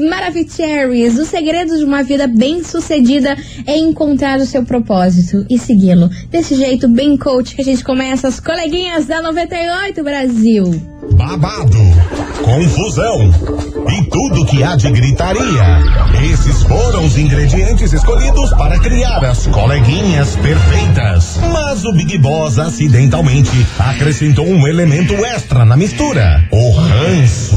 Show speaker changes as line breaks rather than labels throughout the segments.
Maravicheries, o segredo de uma vida bem sucedida é encontrar o seu propósito e segui-lo. Desse jeito bem coach que a gente começa as coleguinhas da 98 Brasil.
Babado, confusão e tudo que há de gritaria. Esses foram os ingredientes escolhidos para criar as coleguinhas perfeitas. Mas o Big Boss acidentalmente acrescentou um elemento extra na mistura: o ranço.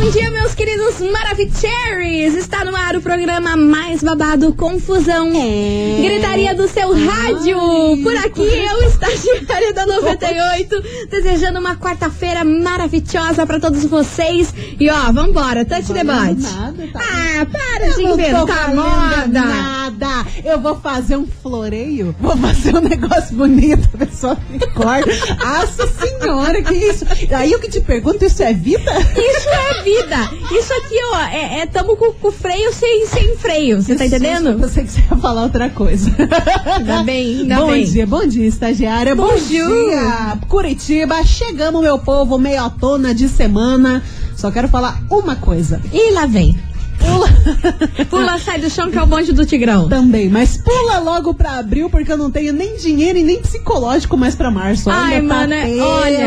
Bom dia, meus queridos Maravicheries! Está no ar o programa mais babado Confusão.
É.
Gritaria do seu rádio. Por aqui, eu, estagiária da 98, desejando uma quarta-feira maravilhosa pra todos vocês. E ó, vambora, touch debate.
nada, tá?
Ah, para
Eu
de inventar moda.
Nada. Eu vou fazer um floreio. Vou fazer um negócio bonito. A pessoa me corta. Nossa senhora, que isso? Aí eu que te pergunto, isso é vida?
Isso é vida. Isso aqui, ó, é, é tamo com, com freio sem, sem freio. Você tá entendendo?
sei que você ia falar outra coisa.
Ainda bem, ainda
bom
bem.
dia, bom dia, estagiária. Bom
Bonjour.
dia, Curitiba. Chegamos, meu povo, meia tona de semana. Só quero falar uma coisa.
E lá vem.
Pula
Pula, sai do chão que é o bonde do Tigrão.
também, mas pula logo pra abril, porque eu não tenho nem dinheiro e nem psicológico mais pra março.
Ai,
Olha, tá
olha.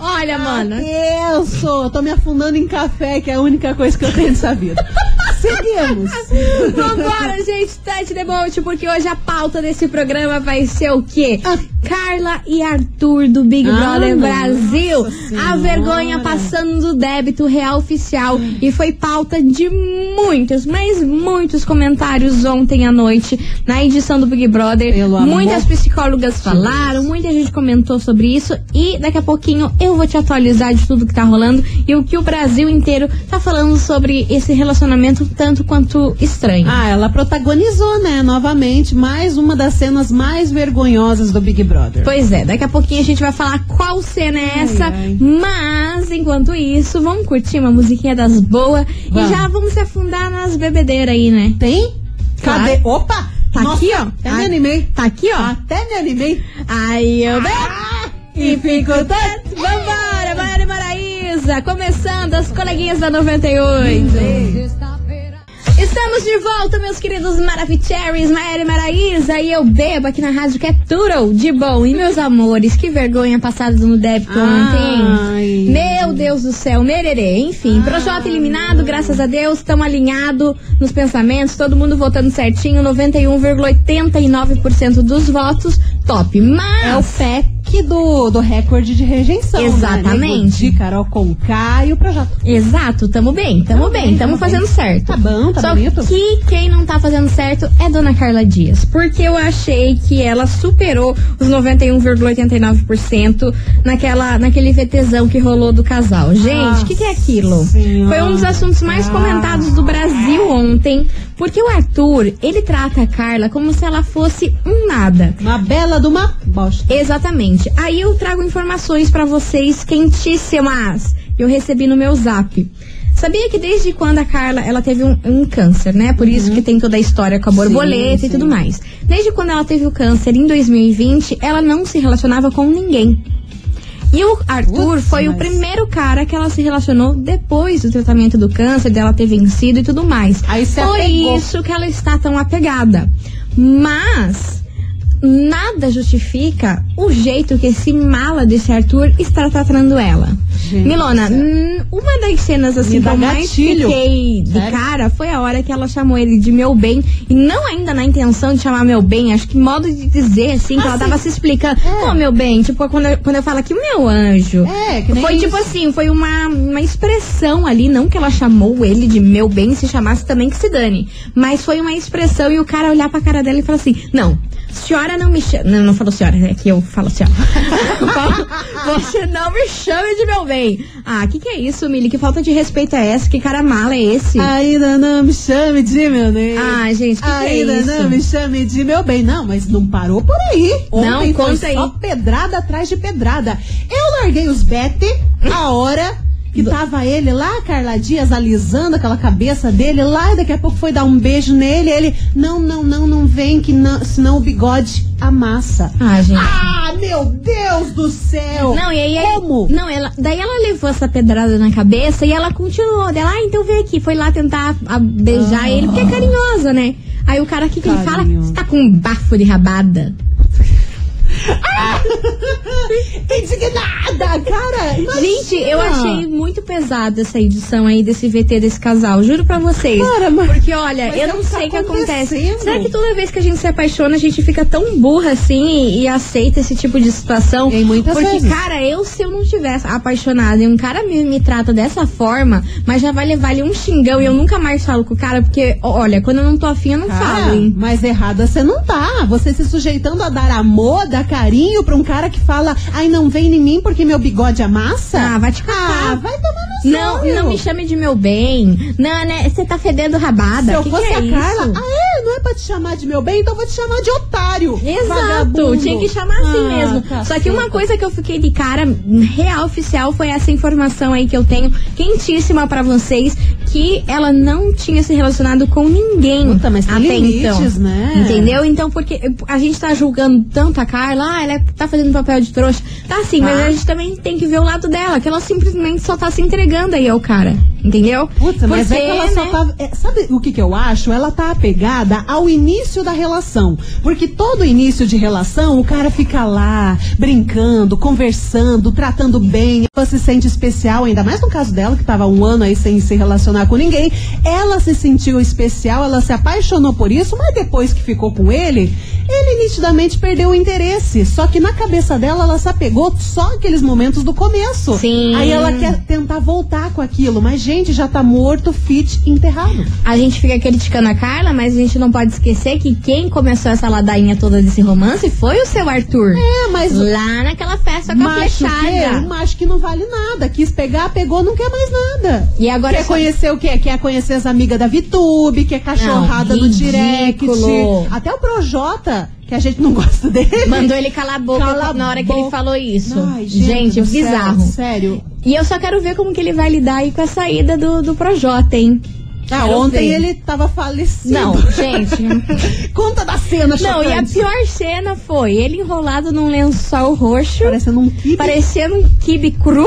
Olha,
Tá
mana.
tenso. Tô me afundando em café, que é a única coisa que eu tenho nessa vida. Seguimos.
Vambora, gente, Tete Debote, porque hoje a pauta desse programa vai ser o quê?
Ah.
Carla e Arthur do Big
Ah,
Brother
nossa
Brasil. A vergonha passando do débito real oficial. E foi pauta de muitos, mas muitos comentários ontem à noite na edição do Big Brother.
Pelo
Muitas psicólogas falaram, muita gente comentou sobre isso. E daqui a pouquinho eu vou te atualizar de tudo que tá rolando e o que o Brasil inteiro tá falando sobre esse relacionamento tanto quanto estranho.
Ah, ela protagonizou, né, novamente, mais uma das cenas mais vergonhosas do Big Brother.
Pois é, daqui a pouquinho a gente vai falar qual cena é
Ai,
essa,
ai.
mas enquanto isso, vamos curtir uma musiquinha das boas e já vamos se afundar nas bebedeiras aí, né?
Tem? Cadê? Opa!
Tá
Nossa,
aqui, ó.
Até
Ah,
me animei.
Tá aqui, ó.
Até me animei.
Aí eu
Ah!
e fico tanto. Vambora, e Maraísa, começando as coleguinhas da 98. Estamos de volta, meus queridos Maravicheries, Maiara e Maraísa, e eu bebo aqui na rádio que é tudo de bom. E meus amores, que vergonha passada no débito ontem.
Ai.
Meu Deus do céu, mererê. Enfim, Projota eliminado, graças a Deus, estamos alinhados nos pensamentos, todo mundo votando certinho, 91,89% dos votos, top. Mas...
É o PEC do, do recorde de rejeição.
Exatamente.
Né? De Carol Conká e o projeto.
Exato, tamo bem, tamo
Tamo
bem,
bem,
tamo
tamo
fazendo certo.
Tá bom, tá
Só
bonito.
que quem não tá fazendo certo é Dona Carla Dias, porque eu achei que ela superou os 91,89% naquela, naquele VTzão que rolou do casal. Gente, o que, que é aquilo?
Senhora.
Foi um dos assuntos mais comentados do Brasil ontem, porque o Arthur, ele trata a Carla como se ela fosse um nada.
Uma bela de uma bosta.
Exatamente. Aí eu trago informações pra vocês quentíssimas. que Eu recebi no meu zap. Sabia que desde quando a Carla ela teve um, um câncer, né? Por isso que tem toda a história com a borboleta
Sim,
e tudo
sim.
mais. Desde quando ela teve o câncer em 2020, ela não se relacionava com ninguém. E o Arthur
Putz,
foi o
mas-
primeiro cara que ela se relacionou depois do tratamento do câncer, dela ter vencido e tudo mais. Por
apegou.
isso que ela está tão apegada. Mas nada justifica o jeito que esse mala desse Arthur está tratando ela.
Gente
Milona, uma das cenas assim
Me
que eu mais
gatilho.
fiquei de
Sério?
cara foi a hora que ela chamou ele de meu bem. E não ainda na intenção de chamar meu bem, acho que modo de dizer assim, que
Ah,
ela
sim.
tava se explicando.
É.
Ô, meu bem, tipo, quando eu, quando eu falo aqui, meu anjo.
É, que nem
Foi tipo
isso.
assim, foi uma, uma expressão ali, não que ela chamou ele de meu bem, se chamasse também que se dane. Mas foi uma expressão e o cara olhar pra cara dela e falar assim: Não, senhora não me chama. Não, não falou senhora, é que eu falo senhora. Você não me chame de meu bem. Ah, que que é isso, Mili? Que falta de respeito é essa? Que cara mala é esse?
Ainda não me chame de meu bem.
Ah, gente, que que é
Ainda não me chame de meu bem. Não, mas não parou por aí. Ontem
Não,
foi
conta aí.
só pedrada atrás de pedrada. Eu larguei os bete a hora Que tava ele lá, Carla Dias, alisando aquela cabeça dele lá, e daqui a pouco foi dar um beijo nele. Ele, não, não, não, não vem, que não, senão o bigode amassa.
Ah, gente.
Ah, meu Deus do céu!
Não, e aí.
Como?
Não, ela, daí ela levou essa pedrada na cabeça e ela continuou. Dela, ah, então vem aqui. Foi lá tentar a- beijar ele, porque é carinhosa, né? Aí o cara, o que, que ele fala? Você tá com um bafo de rabada.
Indignada, cara! imagina.
Gente, eu achei muito pesada essa edição aí desse VT desse casal. Juro pra vocês.
Cara, mas-
Porque, olha,
mas
eu
é
não
que
sei o que
tá
acontece. Será que toda vez que a gente se apaixona, a gente fica tão burra assim e, e aceita esse tipo de situação?
Em muitas
Porque,
vezes.
cara, eu, se eu não tivesse apaixonada e um cara me, me trata dessa forma, mas já vai levar ali um xingão e eu nunca mais falo com o cara, porque, olha, quando eu não tô afim, eu não
Cara,
falo, hein?
mas errada você não tá. Você se sujeitando a dar amor, dar carinho pra um cara que fala, ai, não vem em mim porque meu bigode amassa.
Ah, vai te
Ah,
catar.
vai tomar no
Não,
sério.
não me chame de meu bem. Não, né? Você tá fedendo rabada.
Se eu
que
fosse
que é
a Carla,
isso?
ah, é? Não é pra te chamar de meu bem, então eu vou te chamar de otário.
Exato,
vagabundo.
tinha que chamar assim
Ah,
mesmo.
caceta.
Só que uma coisa que eu fiquei de cara real oficial foi essa informação aí que eu tenho quentíssima pra vocês que ela não tinha se relacionado com ninguém
Puta, mas tem
até
limites,
então.
né?
Entendeu? Então porque a gente tá julgando tanto a Carla, ah, ela tá fazendo papel de trouxa. Tá sim, mas
Tá.
a gente também tem que ver o lado dela, que ela simplesmente só tá se entregando aí ao cara. Entendeu?
Puta, mas é
Porque,
que ela só
né?
tá. é, sabe o que, que eu acho? Ela tá apegada ao início da relação. Porque todo início de relação, o cara fica lá, brincando, conversando, tratando bem. Ela se sente especial, ainda mais no caso dela, que tava um ano aí sem se relacionar com ninguém. Ela se sentiu especial, ela se apaixonou por isso, mas depois que ficou com ele, ele nitidamente perdeu o interesse. Só que na cabeça dela, ela se apegou só aqueles momentos do começo.
Sim.
Aí ela quer tentar voltar com aquilo, mas gente, já tá morto, fit, enterrado.
A gente fica criticando a Carla, mas a gente não pode esquecer que quem começou essa ladainha toda desse romance foi o seu Arthur.
É, mas
Lá naquela festa com a
macho que
flechada.
um macho que não vale nada, quis pegar, pegou, não quer mais nada.
E agora
quer
só-
conhecer o quê? Quer conhecer as amigas da Vitube, quer cachorrada
Não,
no direct. Até o Projota, que a gente não gosta dele.
Mandou ele calar a boca
Cala a
na hora que
boca.
ele falou isso.
Ai,
gente,
do céu,
bizarro.
sério.
E eu só quero ver como que ele vai lidar aí com a saída do, do Projota, hein?
Ah,
Quero
ontem
ver.
ele tava falecido.
Não, gente.
Conta da cena,
Não, e a
chocante.
pior cena foi ele enrolado num lençol roxo,
Parecendo um kibe.
parecendo um kibe cru.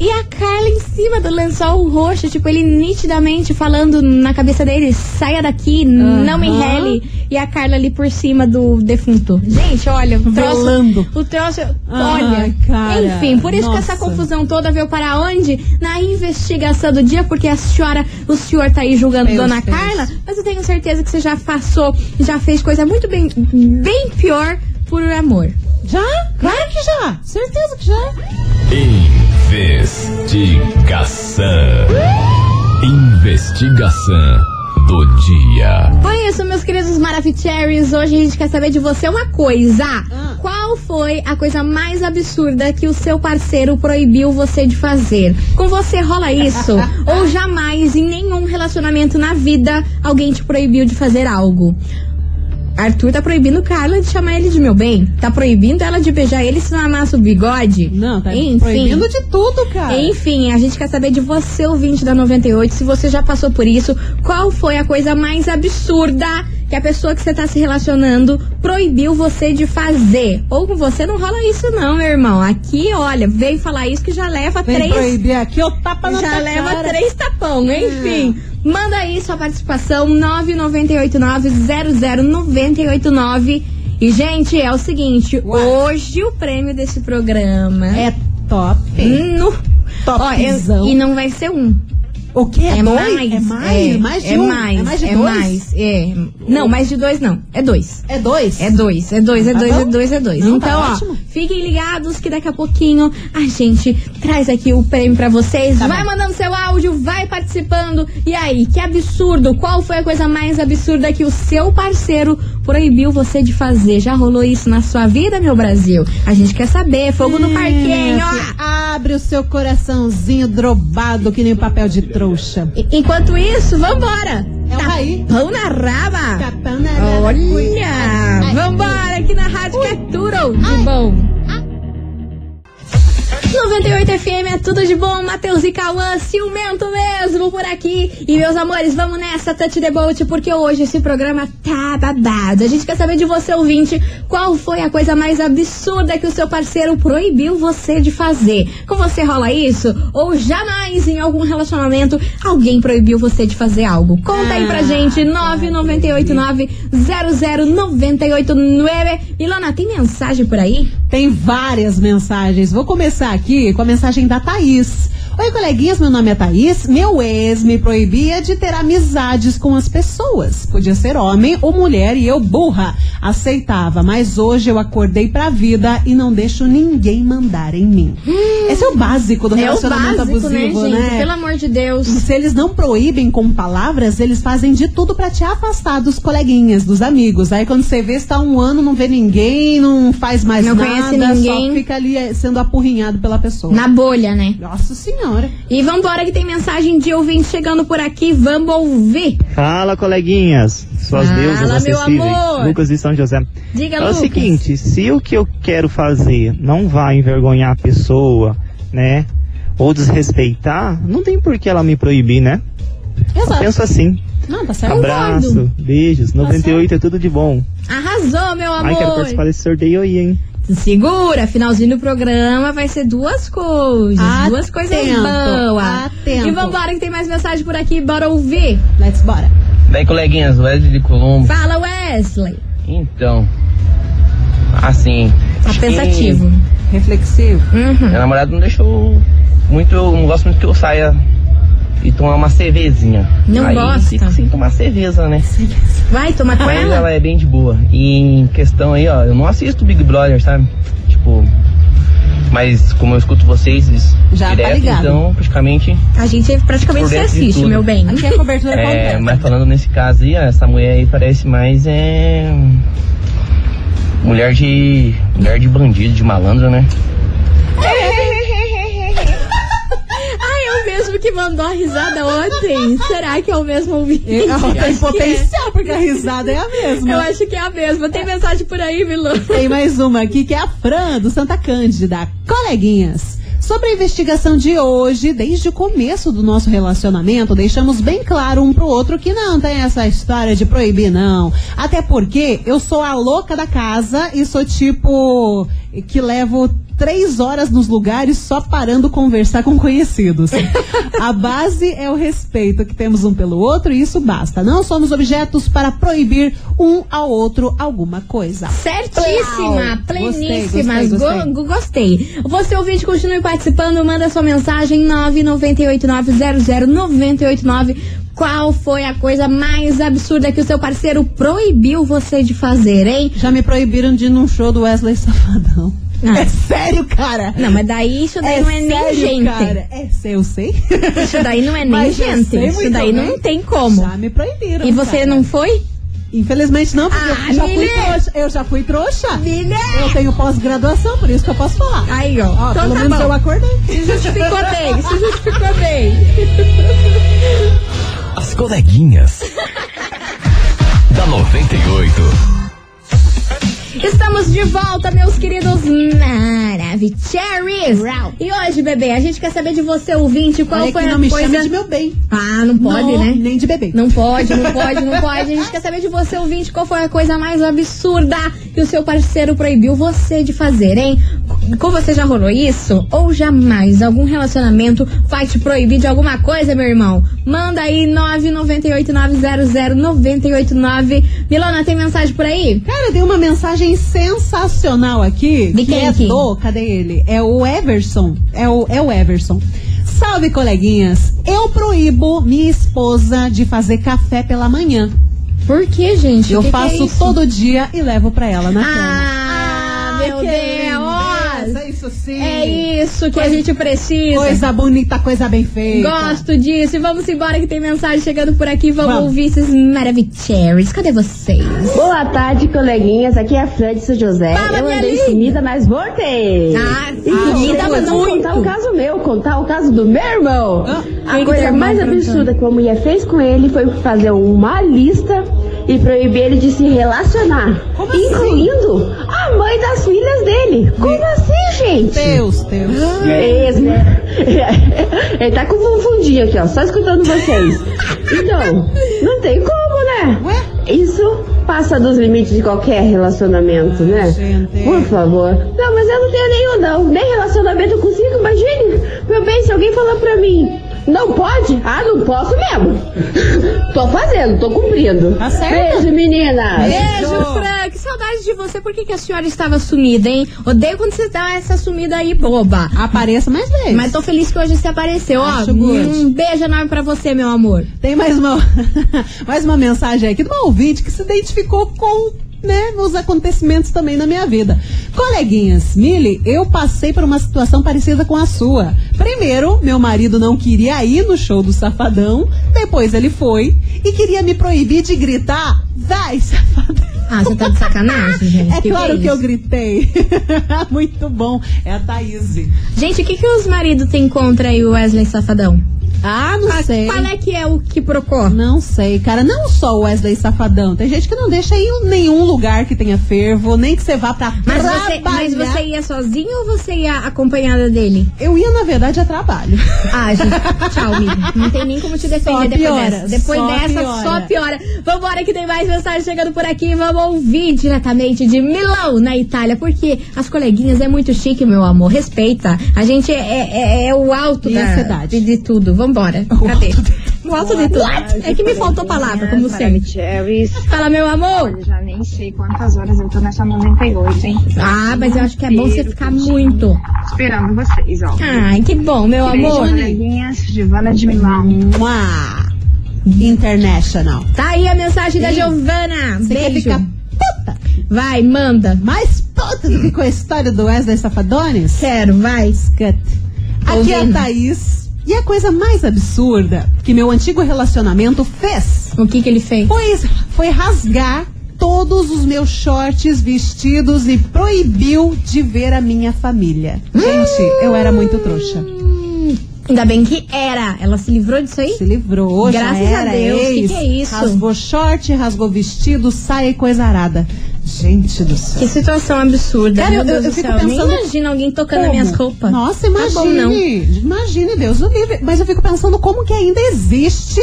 E a Carla em cima do lençol roxo, tipo, ele nitidamente falando na cabeça dele, saia daqui, não me rele. E a Carla ali por cima do defunto. Gente, olha, o troço...
Velando.
O troço... Olha,
cara,
enfim, por isso que essa
nossa.
confusão toda veio para onde? Na investigação do dia, porque a senhora, o senhor tá aí julgando
Deus,
Dona
Deus.
Carla, mas eu tenho certeza que você já passou, já fez coisa muito bem, bem pior por amor.
Já? Claro que já. Certeza que já.
Investigação. Investigação do dia.
Foi isso, meus queridos Maravicheries. Hoje a gente quer saber de você uma coisa.
Ah.
Qual foi a coisa mais absurda que o seu parceiro proibiu você de fazer? Com você rola isso? Ou jamais, em nenhum relacionamento na vida, alguém te proibiu de fazer algo? Arthur tá proibindo Carla de chamar ele de meu bem. Tá proibindo ela de beijar ele se não amassa o bigode.
Não, tá
Enfim.
proibindo de tudo, cara.
Enfim, a gente quer saber de você, ouvinte da 98, se você já passou por isso, qual foi a coisa mais absurda que a pessoa que você tá se relacionando proibiu você de fazer? Ou com você não rola isso não, meu irmão. Aqui, olha, veio falar isso que já leva
Vem
três...
proibir aqui, o tapa na
Já leva
cara.
três tapão, enfim. Manda aí sua participação, 998900989. E, gente, é o seguinte,
Uai.
hoje o prêmio desse programa...
É top.
No... Ó,
Topzão.
e não vai ser um.
O quê? É,
É mais.
É mais?
É,
mais de
é mais.
É mais
é mais. É. Não, mais de dois não. É dois.
É dois?
É dois, é dois, é
Tá
dois,
bom.
é dois, é dois.
Não,
então,
tá
ó,
ótimo.
fiquem ligados que daqui a pouquinho a gente traz aqui o prêmio pra vocês.
Tá
vai
bom.
mandando seu áudio, vai participando. E aí, que absurdo! Qual foi a coisa mais absurda que o seu parceiro proibiu você de fazer? Já rolou isso na sua vida, meu Brasil? A gente quer saber. Fogo no parquinho, ó.
Abre o seu coraçãozinho drobado que nem papel de trouxa.
E- Enquanto isso, vambora!
É o Raí.
Pão na raba!
Capão na raba.
Olha! Vambora aqui na rádio tudo de bom. 98 FM é tudo de bom, Matheus e Cauã, ciumento mesmo por aqui. E meus amores, vamos nessa, Touch the Boat, porque hoje esse programa tá babado. A gente quer saber de você, ouvinte, qual foi a coisa mais absurda que o seu parceiro proibiu você de fazer. Com você rola isso? Ou jamais em algum relacionamento alguém proibiu você de fazer algo? Conta aí pra
Ah,
gente, 998900989. Milona, tem mensagem por aí?
Tem várias mensagens. Vou começar aqui com a mensagem da Thaís. Oi, coleguinhas, meu nome é Thaís. Meu ex me proibia de ter amizades com as pessoas. Podia ser homem ou mulher e eu, burra, aceitava. Mas hoje eu acordei pra vida e não deixo ninguém mandar em mim. Esse é o básico do
É
relacionamento
básico, né,
abusivo,
gente?
né?
Pelo amor de Deus.
Se eles não proíbem com palavras, eles fazem de tudo pra te afastar dos coleguinhas, dos amigos. Aí quando você vê, está um ano, não vê ninguém, não faz mais
Não
nada,
conhece ninguém.
só fica ali eh, sendo apurrinhado pela pessoa.
Na bolha, né?
Nossa senhora.
E vambora que tem mensagem de ouvinte chegando por aqui. Vamos ouvir.
Fala, coleguinhas. Suas
Fala,
deusas
meu
acessíveis.
amor.
Lucas de São José.
Diga,
é
Lucas.
o seguinte, se o que eu quero fazer não vai envergonhar a pessoa, né? Ou desrespeitar, não tem por que ela me proibir, né? Eu
Exato.
penso assim.
Não, tá certo.
Abraço, beijos. 98 é tudo de bom.
Arrasou, meu
Ai, quero
amor.
participar desse sorteio aí, hein?
Segura, finalzinho do programa vai ser duas coisas. duas
Atento,
coisas boas. E vambora que tem mais mensagem por aqui. Bora ouvir.
Let's bora.
Daí, coleguinhas, Wesley de Colombo.
Fala, Wesley.
Então, assim.
Tá pensativo.
Reflexivo.
Uhum.
Minha namorada não deixou muito. Eu não gosto muito que eu saia e tomar uma cervezinha.
Não
Aí
gosta?
Fico sem tomar cerveja, né?
Vai tomar com
Mas
ela?
ela é bem de boa. E em questão aí, ó, eu não assisto Big Brother, sabe? Tipo. Mas como eu escuto vocês
Já tá
direto,
ligado.
então praticamente.
A gente praticamente
Por
se assiste, meu bem.
Aqui é cobertura
É,
completa.
mas falando nesse caso aí, ó, essa mulher aí parece mais é. Mulher de. Mulher de bandido, de malandro, né?
Ah, é mandou a risada ontem. Será que é o mesmo ouvinte?
Eu Tem potencial, porque a risada é a
é.
mesma.
Eu acho que é a mesma. Tem mensagem por aí, Milu?
Tem mais uma aqui que é a Fran, do Santa Cândida. Coleguinhas. Sobre a investigação de hoje, desde o começo do nosso relacionamento, deixamos bem claro um pro outro que não tem essa história de proibir, não. Até porque eu sou a louca da casa e sou tipo que levo três horas nos lugares só parando conversar com conhecidos. A base é o respeito que temos um pelo outro e isso basta. Não somos objetos para proibir um ao outro alguma coisa.
Certíssima,
Gostei,
pleníssima.
gostei, gostei.
Go- go- gostei. Você ouvinte, continue participando, manda sua mensagem 998900989. Qual foi a coisa mais absurda que o seu parceiro proibiu você de fazer, hein?
Já me proibiram de ir num show do Wesley Safadão.
Ah.
É sério, cara?
Não, mas daí isso daí não é nem
sério,
gente.
Cara. É, eu sei.
Isso daí não é nem
Mas
gente. Isso daí
bem.
não tem como.
Já me proibiram.
E você
cara.
não foi?
Infelizmente não, porque
Ah,
eu já fui trouxa. Eu já fui trouxa.
Lili!
Eu tenho pós-graduação, por isso que eu posso falar.
Aí, ó.
Ó,
então
pelo
tá
menos
bom.
eu acordei.
Se justificou bem, se justificou bem.
As coleguinhas. da 98.
Estamos de volta, meus queridos Maravicheries. E hoje, bebê, a gente quer saber de você, ouvinte, qual
Olha
foi
que
a
não me
coisa...
chame de meu bem.
Ah, não pode,
Não,
né?
Nem de bebê.
Não pode, não pode, não pode. A gente quer saber de você, ouvinte, qual foi a coisa mais absurda que o seu parceiro proibiu você de fazer, hein? Com você já rolou isso? Ou jamais algum relacionamento vai te proibir de alguma coisa, meu irmão? Manda aí 998900989. Milona, tem mensagem por aí?
Cara, tem uma mensagem sensacional aqui.
De
que
quem
é
aqui?
do, cadê ele? É o Everson. É o, é o Everson. Salve, coleguinhas. Eu proíbo minha esposa de fazer café pela manhã.
Por que, gente?
Eu
Que que é
faço todo dia e levo pra ela na cama.
Ah, meu
que
Deus!
Isso sim.
É isso que a gente precisa.
Coisa bonita, coisa bem feita.
Gosto disso. E vamos embora que tem mensagem chegando por aqui. Vamos,
Vamos.
ouvir esses maravilhosos. Cadê vocês?
Boa tarde, coleguinhas. Aqui é a Fran de São José.
Fala,
eu andei
linda.
sumida, mas voltei.
Ah,
e
sumida, mas
não contar o caso meu, contar o caso do meu irmão.
Ah,
a
que
coisa mais absurda que uma mulher fez com ele foi fazer uma lista e proibir ele de se relacionar.
Como assim?
incluindo a mãe das filhas dele. Como assim, gente.
Deus, Deus.
Esse, né? Ele tá com um fundinho aqui, ó, só escutando vocês. Então, não tem como, né?
Ué?
Isso passa dos limites de qualquer relacionamento, né?
gente.
Por favor. Não, mas eu não tenho nenhum, não. Nem relacionamento eu consigo, imagine. Meu bem, se alguém falar pra mim, não pode? Ah, não posso mesmo. tô fazendo, tô cumprindo.
Tá certo.
Beijo, meninas.
Beijo, Fran. Que saudade de você. Por que, que a senhora estava sumida, hein? Odeio quando você dá essa sumida aí, boba.
Apareça mais vezes.
Mas tô feliz que hoje você apareceu, ó.
Acho good.
Um beijo enorme pra você, meu amor.
Tem mais uma, mais uma mensagem aqui de uma ouvinte que se identificou com né, os acontecimentos também na minha vida. Coleguinhas, Mili, eu passei por uma situação parecida com a sua. Primeiro, meu marido não queria ir no show do Safadão, depois ele foi e queria me proibir de gritar, vai, Safadão.
Ah, você tá de sacanagem, gente.
É claro que eu
isso?
gritei. Muito bom. É a Thaís.
Gente, o que, que os maridos têm contra aí o Wesley Safadão?
Ah, não sei.
Qual é que é o que procó?
Não sei, cara. Não só o Wesley Safadão. Tem gente que não deixa ir em nenhum lugar que tenha fervo, nem que você vá pra
Mas
trabalhar.
você, mas você ia sozinho ou você ia acompanhada dele?
Eu ia, na verdade, a trabalho.
Ah, gente, tchau, amiga. Não tem nem como te defender
Só
depois
piora,
dessa. Depois
só
dessa,
piora.
só piora. Vambora que tem mais mensagem chegando por aqui. Vamos ouvir diretamente de Milão, na Itália. Porque as coleguinhas é muito chique, meu amor. Respeita. A gente é, é- é o alto da,
cidade?
de, de tudo. Vambora. Cadê?
alto
O alto de tudo. É que me faltou palavra, como sempre. Fala, meu amor.
Olha, já nem sei quantas horas eu tô nessa 98, hein?
Ah, mas eu acho que é bom você ficar muito.
Esperando vocês, ó.
Ai, que bom, meu amor.
Giovana de Milão.
International.
Tá aí a mensagem da Giovana.
Você quer
Beijo.
ficar puta?
Vai, manda.
Mais puta do que com a história do Wesley Safadones?
Quero, vai.
Scut. Aqui é a. Thaís. E a coisa mais absurda que meu antigo relacionamento fez
O que que ele fez?
foi, foi rasgar todos os meus shorts, vestidos e proibiu de ver a minha família. Gente, eu era muito trouxa.
Hum, ainda bem que era. Ela se livrou disso aí?
Se livrou, já
Graças a
era
Deus, que
ex,
que é isso?
Rasgou short, rasgou vestido, saia e coisa arada. Gente do céu.
Que situação absurda.
Cara,
meu
eu-
Deus
eu
do
fico
céu. Nem
pensando
imagina alguém tocando
Como?
minhas roupas.
Nossa,
Tá bom, não.
imagine. imagine, Deus o livre. Mas eu fico pensando como que ainda existe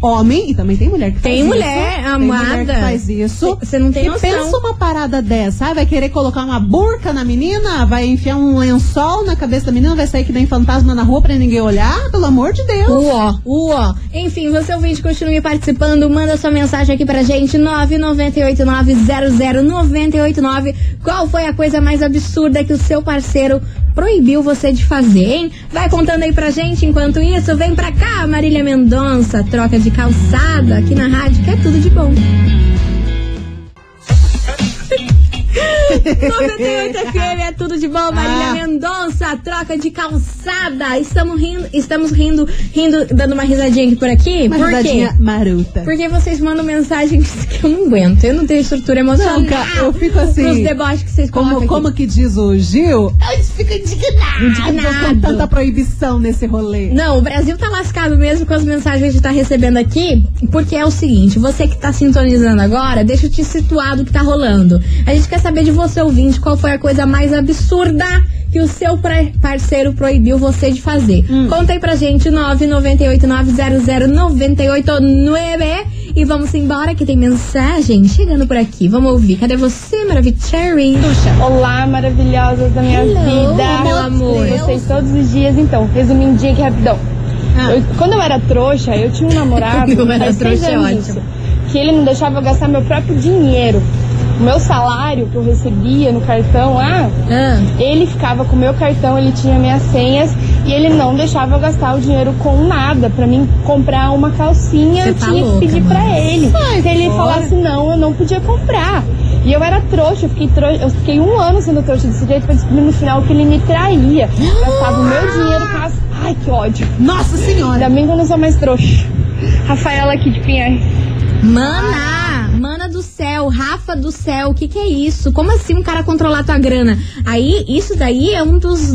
homem, e também tem mulher que
Tem
faz
mulher
isso.
amada.
Tem mulher que faz isso.
Cê- cê não tem
que
noção.
pensa uma parada dessa, ah, vai querer colocar uma burca na menina, vai enfiar um lençol na cabeça da menina, vai sair que nem fantasma na rua pra ninguém olhar, pelo amor de Deus.
Uó, uó. Enfim, você ouvinte, continue participando. Manda sua mensagem aqui pra gente. 998900989. Qual foi a coisa mais absurda que o seu parceiro proibiu você de fazer, hein? Vai contando aí pra gente. Enquanto isso, vem pra cá, Marília Mendonça. Troca de calçada aqui na rádio, que é tudo de bom. 98 FM é tudo de bom, Marília
Ah.
Mendonça, troca de calçada. Estamos rindo, estamos rindo, rindo, dando uma risadinha aqui por aqui.
Uma
por quê?
maruta.
Porque vocês mandam mensagens que eu não aguento. Eu não tenho estrutura emocional.
Não, cara, eu fico assim,
Os deboches que vocês
Como, como que diz o Gil? Gente fica indignado,
Indignado.
com tanta proibição nesse rolê.
Não, o Brasil tá lascado mesmo com as mensagens que a gente tá recebendo aqui, porque é o seguinte, você que tá sintonizando agora, deixa eu te situar do que tá rolando. A gente quer saber de você, ouvinte, qual foi a coisa mais absurda que o seu parceiro proibiu você de fazer. Conta aí pra gente, 998900989 e vamos embora que tem mensagem chegando por aqui. Vamos ouvir. Cadê você, Maravicherry?
Olá, maravilhosas da minha
Hello,
vida.
meu amor.
Vocês todos os dias, então. Resumindinho aqui rapidão.
Ah.
Eu- quando eu era trouxa, eu tinha um namorado.
Eu era trouxa, é ótimo.
isso, Que ele não deixava eu gastar meu próprio dinheiro. O meu salário que eu recebia no cartão lá,
Ah,
ele ficava com o meu cartão, ele tinha minhas senhas e ele não deixava eu gastar o dinheiro com nada. Pra mim comprar uma calcinha,
Você
eu
tá
tinha
louca,
que pedir pra ele. Se ele falasse não, eu não podia comprar. E eu era trouxa, eu fiquei, trouxa, eu fiquei um ano sendo trouxa desse jeito pra descobrir no final que ele me traía. Gastava o meu dinheiro com as... Ai, que ódio.
Nossa senhora!
Ainda bem que eu não sou mais trouxa. Rafaela aqui de Pinhais.
Mana do céu, Rafa do céu, o que que é isso? Como assim um cara controlar tua grana? Aí, isso daí é um dos,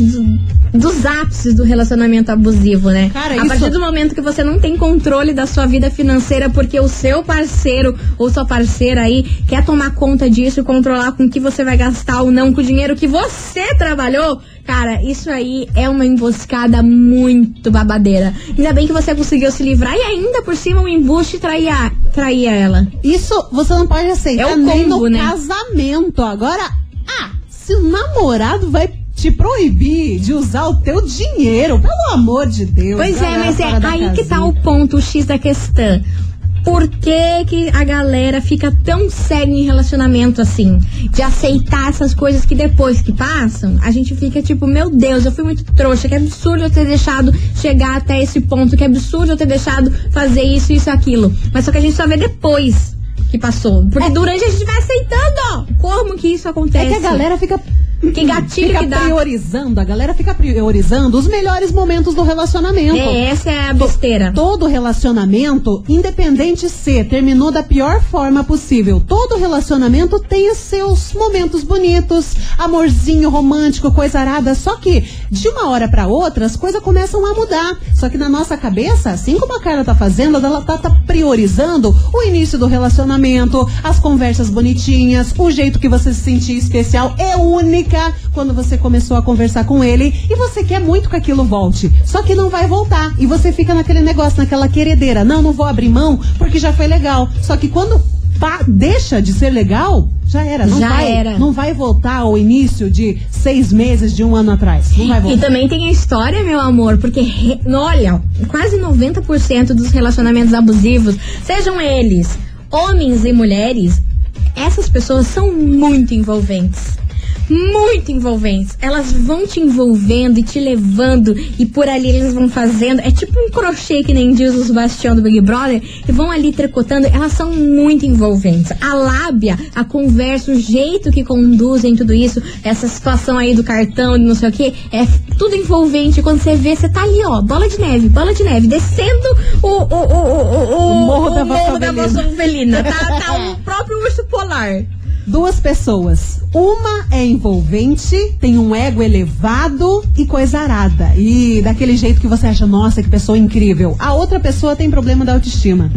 dos ápices do relacionamento abusivo, né?
Cara,
a
isso-
partir do momento que você não tem controle da sua vida financeira porque o seu parceiro ou sua parceira aí quer tomar conta disso e controlar com que você vai gastar ou não com o dinheiro que você trabalhou, Cara, isso aí é uma emboscada muito babadeira. Ainda bem que você conseguiu se livrar e ainda por cima o embuste traía, traía ela.
Isso você não pode aceitar
É o
nem
combo,
no
né?
casamento. Agora, ah, se o namorado vai te proibir de usar o teu dinheiro, pelo amor de Deus.
Pois é, mas é aí que tá
casinha.
o ponto, o X da questão. Por que, que a galera fica tão cega em relacionamento assim? De aceitar essas coisas que depois que passam, a gente fica tipo, meu Deus, eu fui muito trouxa, que absurdo eu ter deixado chegar até esse ponto, que absurdo eu ter deixado fazer isso, isso, aquilo. Mas só que a gente só vê depois que passou. Porque durante a gente vai aceitando como que isso
É
acontece.
que a galera fica.
Que gatilho
fica
que dá.
priorizando, a galera fica priorizando os melhores momentos do relacionamento.
É, essa é a besteira.
Todo relacionamento, independente se terminou da pior forma possível, todo relacionamento tem os seus momentos bonitos, amorzinho romântico, coisa arada. Só que de uma hora pra outra as coisas começam a mudar. Só que na nossa cabeça, assim como a Carla tá fazendo, ela tá, tá priorizando o início do relacionamento, as conversas bonitinhas, o jeito que você se sentir especial é quando você começou a conversar com ele e você quer muito que aquilo volte. Só que não vai voltar. E você fica naquele negócio, naquela queredeira. Não, não vou abrir mão porque já foi legal. Só que quando pa- deixa de ser legal, já era. Não
Já
vai,
era.
Não vai voltar ao início de seis meses, de um ano atrás. Não vai
E
voltar.
também tem a história, meu amor, porque, re- olha, quase 90% dos relacionamentos abusivos, sejam eles homens e mulheres, essas pessoas são muito envolventes. Muito envolventes. Elas vão te envolvendo e te levando, e por ali eles vão fazendo. É tipo um crochê que nem diz os bastião do Big Brother, e vão ali tricotando. Elas são muito envolventes. A lábia, a conversa, o jeito que conduzem tudo isso, essa situação aí do cartão, de não sei o que, é tudo envolvente. Quando você vê, você tá ali, ó, bola de neve, bola de neve, descendo o, o, o, o, o,
O Morro da
morro da
Vassovelina.
Vassovelina. Tá, tá o próprio urso polar.
Duas pessoas. Uma é envolvente, tem um ego elevado e coisa arada. E daquele jeito que você acha, nossa, que pessoa incrível. A outra pessoa tem problema da autoestima.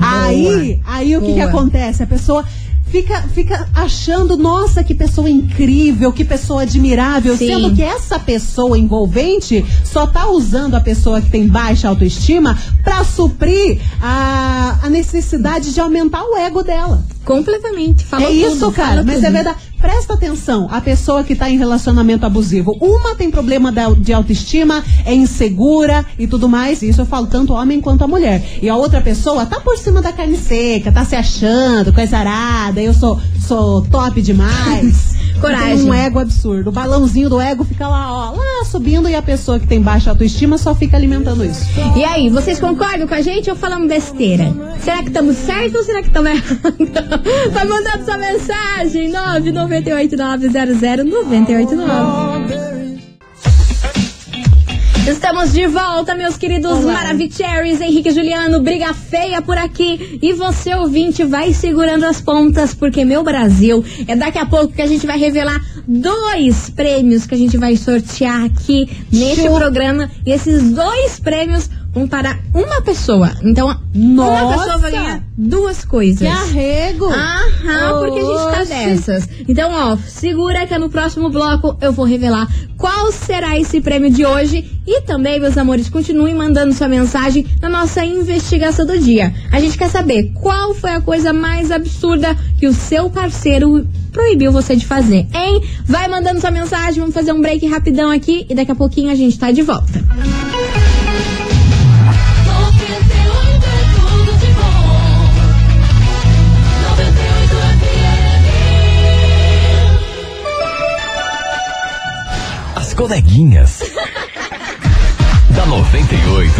Aí, aí o que, que
Boa.
acontece? A pessoa fica, fica achando, nossa, que pessoa incrível, que pessoa admirável,
Sim.
sendo que essa pessoa envolvente só tá usando a pessoa que tem baixa autoestima pra suprir a, a necessidade de aumentar o ego dela.
Completamente. Falou
é isso,
tudo,
cara. Mas
tudo.
é verdade. Presta atenção. A pessoa que tá em relacionamento abusivo, uma tem problema de autoestima, é insegura e tudo mais. Isso eu falo tanto homem quanto a mulher. E a outra pessoa tá por cima da carne seca, tá se achando, coisa arada. Eu sou, sou top demais.
Coragem.
Tem um ego absurdo. O balãozinho do ego fica lá, ó, lá subindo e a pessoa que tem baixa autoestima só fica alimentando isso.
E aí, vocês concordam com a gente ou falamos besteira? Será que estamos certos ou será que estamos errados? Vai mandando sua mensagem 998900989. Estamos de volta, meus queridos Maravicheries, Henrique Juliano, briga feia por aqui. E você, ouvinte, vai segurando as pontas, porque meu Brasil é daqui a pouco que a gente vai revelar dois prêmios que a gente vai sortear aqui neste
Show.
programa. E esses dois prêmios vão para uma pessoa. Então, uma
Nossa!
pessoa vai ganhar duas coisas.
Que arrego!
Aham, porque a gente tá dessas. Então, ó, segura que no próximo bloco eu vou revelar qual será esse prêmio de hoje. E também, meus amores, continuem mandando sua mensagem na nossa investigação do dia. A gente quer saber qual foi a coisa mais absurda que o seu parceiro proibiu você de fazer, hein? Vai mandando sua mensagem, vamos fazer um break rapidão aqui e daqui a pouquinho a gente tá de volta.
As coleguinhas. da 98.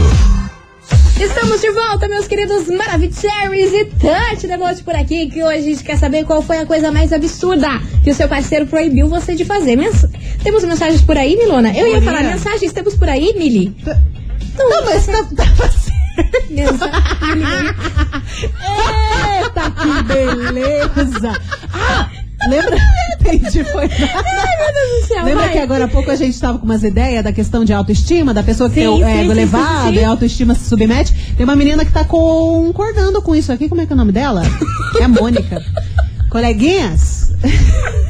Estamos de volta, meus queridos Maravicheries e Tante Devote por aqui, que hoje a gente quer saber qual foi a coisa mais absurda que o seu parceiro proibiu você de fazer. Mens temos mensagens por aí, Milona? Eu ia falar mensagens, temos por aí, Mili?
Não, mas tá, tava certo.
Mensagem.
Eita, que beleza! Ah, lembra? Entendi, foi nada.
Ai, meu Deus do céu,
Lembra
vai.
que agora há pouco a gente tava com umas ideias da questão de autoestima, da pessoa que
Sim,
tem o
sim,
ego
sim,
elevado
sim, sim.
e a autoestima se submete? Tem uma menina que tá concordando com isso aqui. Como é que é o nome dela? É a Mônica. Coleguinhas?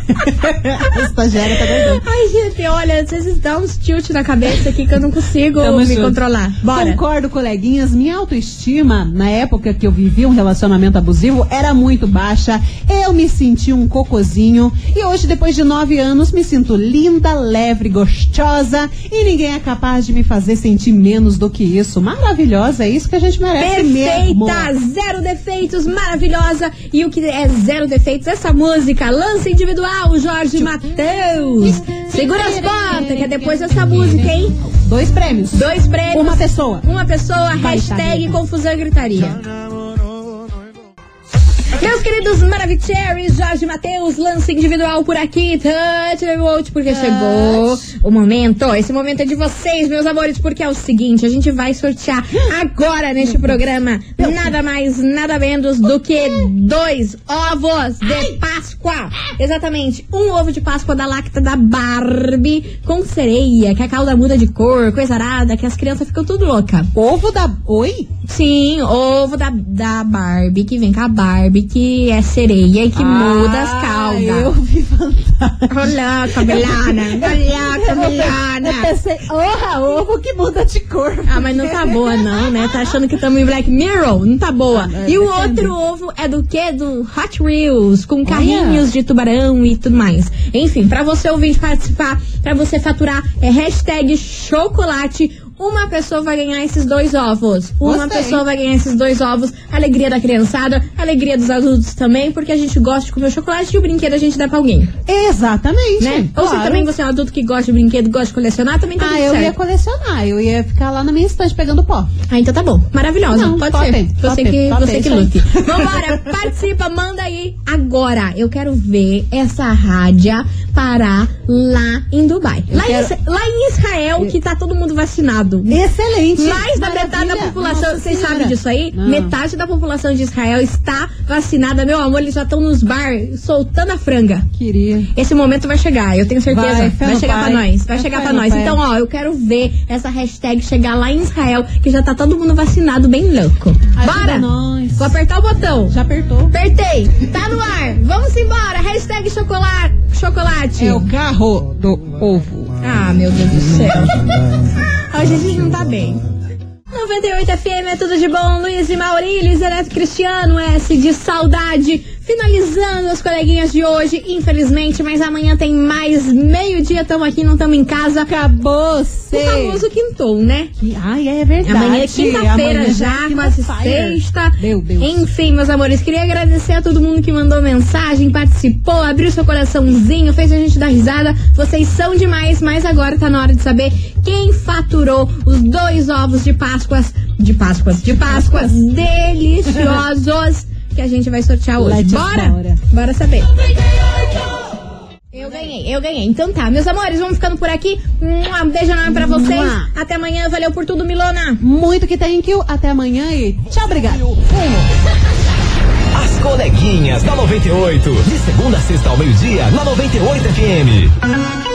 A estagiária tá doidão.
Ai, gente, olha, vocês dão uns tilt na cabeça aqui que eu não consigo
Tamo
me
junto.
controlar. Bora.
Concordo, coleguinhas. Minha autoestima, na época que eu vivi um relacionamento abusivo, era muito baixa. Eu me senti um cocozinho. E hoje, depois de nove anos, me sinto linda, leve, gostosa. E ninguém é capaz de me fazer sentir menos do que isso. Maravilhosa, é isso que a gente merece mesmo.
Perfeita, zero defeitos, maravilhosa. E o que é zero defeitos? Essa música, lance individual, Jorge Matheus. Segura as pontas, que é depois dessa música, hein?
Dois prêmios.
Dois prêmios.
Uma pessoa.
Uma pessoa, hashtag
tá,
confusão e gritaria. Meus queridos Maravicheries, Jorge Matheus, lance individual por aqui, touch the road, porque chegou o momento. Esse momento é de vocês, meus amores, porque é o seguinte, a gente vai sortear agora neste programa nada mais, nada menos do que dois ovos de Páscoa. Exatamente, um ovo de Páscoa da Lacta da Barbie com sereia, que a cauda muda de cor, coisa arada, que as crianças ficam tudo louca.
Ovo da. Oi?
Sim, ovo da, da Barbie, que vem com a Barbie, que é sereia e que muda as caudas.
Eu vi fantasma.
Olha, cabelana, olha,
Eu
cabelana.
pensei, orra, ovo que muda de cor.
Ah, mas não tá boa não, né? Tá achando que estamos em Black Mirror? Não tá boa.
Ah,
E o outro ovo é do quê? Do Hot Wheels, com carrinhos de tubarão e tudo mais. Enfim, pra você ouvinte participar, pra você faturar, é hashtag chocolate. Uma pessoa vai ganhar esses dois ovos. Uma
Gostei.
pessoa vai ganhar esses dois ovos. Alegria da criançada, alegria dos adultos também, porque a gente gosta de comer chocolate e o brinquedo a gente dá pra alguém.
Exatamente.
Né? Ou se
claro.
também você é um adulto que gosta de brinquedo, gosta de colecionar, também tá
Ah, eu
certo.
ia colecionar. Eu ia ficar lá na minha estante pegando pó.
Ah, então tá bom. Maravilhosa.
Não,
Pode ser.
top,
Você que,
top,
você que lute. Vambora, participa, manda aí agora. Eu quero ver essa rádia parar lá em Dubai. Lá,
quero-
em, lá em Israel, que tá todo mundo vacinado.
Excelente.
Mais da metade da população,
Nossa
vocês sabem disso aí?
Não.
Metade da população de Israel está vacinada, meu amor. Eles já estão nos bar soltando a franga.
Queria.
Esse momento vai chegar, eu tenho certeza.
Vai,
Vai, chegar
pai.
pra nós. Vai chegar pra
no
nós.
pai.
Então, ó, eu quero ver essa hashtag chegar lá em Israel, que já tá todo mundo vacinado, bem louco.
Ajuda
Bora!
nós.
Vou apertar o botão.
Já apertou.
Apertei. Tá no ar. Vamos embora. Hashtag chocolate. chocolate.
É o carro do ovo.
Ah, meu Deus do céu. Hoje a gente não tá bem. 98 FM é tudo de bom. Luiz e Maurílio, Zeneto Cristiano, S de saudade. Finalizando as coleguinhas de hoje, infelizmente, mas amanhã tem mais meio-dia. Tamo aqui, não tamo em casa.
Acabou,
O
sei.
famoso quintou, né?
Ai, é verdade.
Amanhã é quinta-feira
Amanhã
já,
é
quase
quinta-feira.
sexta.
Meu Deus.
Enfim, meus amores, queria agradecer a todo mundo que mandou mensagem, participou, abriu seu coraçãozinho, fez a gente dar risada. Vocês são demais, mas agora tá na hora de saber quem faturou os dois ovos de Páscoas. De Páscoas, de Páscoas deliciosos que a gente vai sortear hoje.
Let's
Bora?
bora.
Bora saber. Eu ganhei, eu ganhei. Então tá, meus amores, vamos ficando por aqui. Um beijo enorme pra vocês.
Mua.
Até amanhã, valeu por tudo, Milona.
Muito que thank you. Até amanhã e tchau, obrigado.
As coleguinhas da 98. De segunda a sexta ao meio-dia, na 98 FM.